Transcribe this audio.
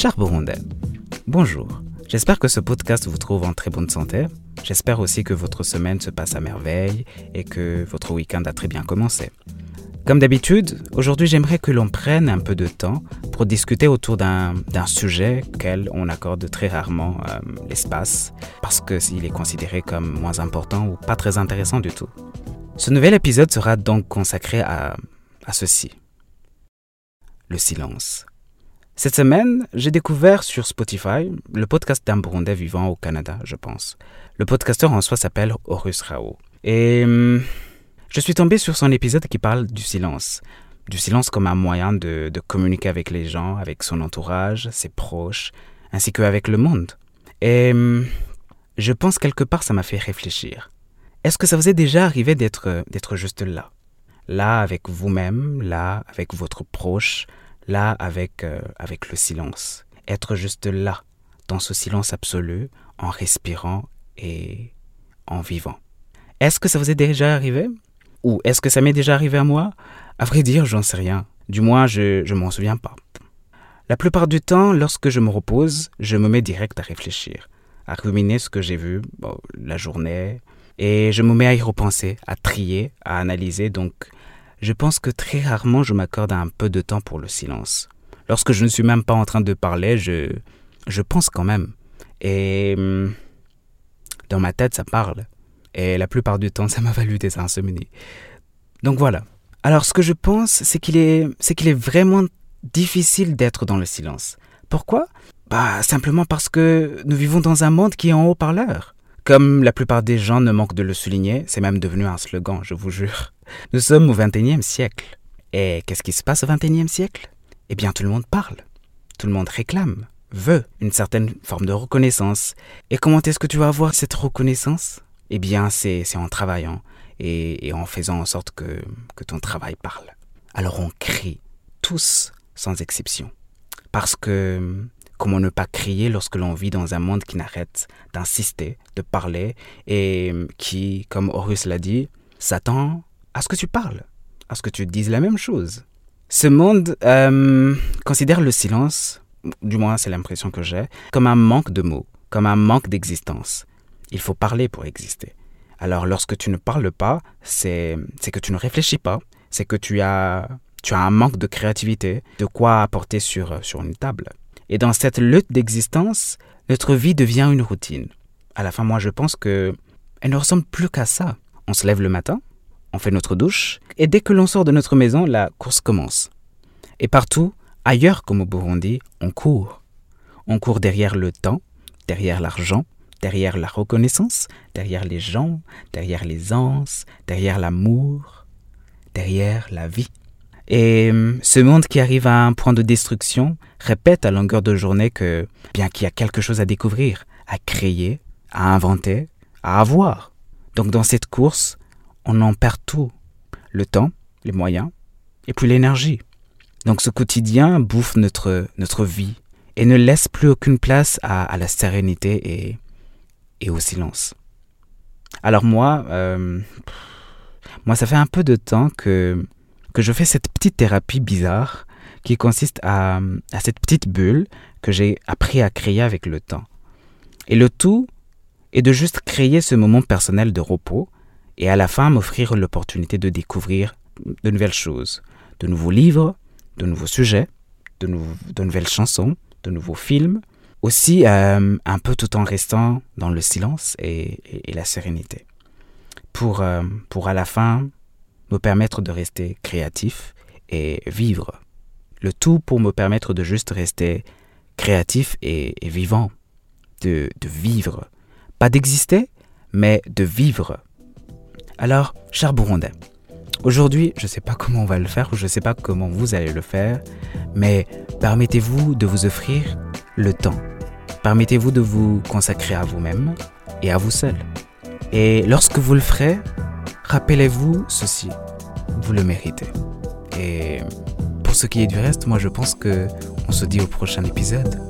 Cher Burundais, bonjour. J'espère que ce podcast vous trouve en très bonne santé. J'espère aussi que votre semaine se passe à merveille et que votre week-end a très bien commencé. Comme d'habitude, aujourd'hui j'aimerais que l'on prenne un peu de temps pour discuter autour d'un sujet auquel on accorde très rarement euh, l'espace parce qu'il est considéré comme moins important ou pas très intéressant du tout. Ce nouvel épisode sera donc consacré à ceci. Le silence. Cette semaine, j'ai découvert sur Spotify le podcast d'un Burundais vivant au Canada, je pense. Le podcasteur en soi s'appelle Horus Rao. Et hum, je suis tombé sur son épisode qui parle du silence. Du silence comme un moyen de, communiquer avec les gens, avec son entourage, ses proches, ainsi qu'avec le monde. Et hum, je pense quelque part ça m'a fait réfléchir. Est-ce que ça vous est déjà arrivé d'être, d'être juste là? Là avec vous-même, là avec votre proche, là avec, euh, avec le silence. Être juste là, dans ce silence absolu, en respirant et en vivant. Est-ce que ça vous est déjà arrivé? Ou est-ce que ça m'est déjà arrivé à moi? À vrai dire, j'en sais rien. Du moins, je ne m'en souviens pas. La plupart du temps, lorsque je me repose, je me mets direct à réfléchir, à ruminer ce que j'ai vu la journée, et je me mets à y repenser, à trier, à analyser. Donc, je pense que très rarement je m'accorde un peu de temps pour le silence. Lorsque je ne suis même pas en train de parler, je, je pense quand même. Et hum, dans ma tête, ça parle. Et la plupart du temps, ça m'a valu des insomnies. Donc voilà. Alors ce que je pense, c'est qu'il est, c'est qu'il est vraiment difficile d'être dans le silence. Pourquoi? Bah simplement parce que nous vivons dans un monde qui est en haut-parleur. Comme la plupart des gens ne manquent de le souligner, c'est même devenu un slogan, je vous jure. Nous sommes au XXIe siècle. Et qu'est-ce qui se passe au XXIe siècle? Eh bien, tout le monde parle. Tout le monde réclame, veut une certaine forme de reconnaissance. Et comment est-ce que tu vas avoir cette reconnaissance? Eh bien, c'est en travaillant et, en faisant en sorte que, que ton travail parle. Alors on crie, tous sans exception. Parce que comment ne pas crier lorsque l'on vit dans un monde qui n'arrête d'insister, de parler, et qui, comme Horus l'a dit, s'attend à ce que tu parles, à ce que tu dises la même chose. Ce monde euh, considère le silence, du moins c'est l'impression que j'ai, comme un manque de mots, comme un manque d'existence. Il faut parler pour exister. Alors lorsque tu ne parles pas, c'est que tu ne réfléchis pas, c'est que tu as, tu as un manque de créativité, de quoi apporter sur, sur une table. Et dans cette lutte d'existence, notre vie devient une routine. À la fin, moi, je pense que elle ne ressemble plus qu'à ça. On se lève le matin, on fait notre douche, et dès que l'on sort de notre maison, la course commence. Et partout, ailleurs comme au Burundi, on court. On court derrière le temps, derrière l'argent, derrière la reconnaissance, derrière les gens, derrière les derrière l'amour, derrière la vie. Et hum, ce monde qui arrive à un point de destruction répète à longueur de journée que bien qu'il y a quelque chose à découvrir, à créer, à inventer, à avoir. Donc dans cette course, on en perd tout. Le temps, les moyens, et puis l'énergie. Donc ce quotidien bouffe notre, notre vie et ne laisse plus aucune place à, la sérénité et, et au silence. Alors moi, euh, moi ça fait un peu de temps que, que je fais cette petite thérapie bizarre qui consiste à, à cette petite bulle que j'ai appris à créer avec le temps. Et le tout est de juste créer ce moment personnel de repos et à la fin m'offrir l'opportunité de découvrir de nouvelles choses, de nouveaux livres, de nouveaux sujets, de, nouvelles chansons, de nouveaux films, aussi euh, un peu tout en restant dans le silence et, la sérénité. Pour, euh, pour à la fin me permettre de rester créatif et vivre. Le tout pour me permettre de juste rester créatif et, vivant, de, vivre. Pas d'exister, mais de vivre. Alors, cher Burundais, aujourd'hui, je ne sais pas comment on va le faire ou je ne sais pas comment vous allez le faire, mais permettez-vous de vous offrir le temps. Permettez-vous de vous consacrer à vous-même et à vous seul. Et lorsque vous le ferez, rappelez-vous ceci, vous le méritez. Et pour ce qui est du reste, moi je pense que on se dit au prochain épisode.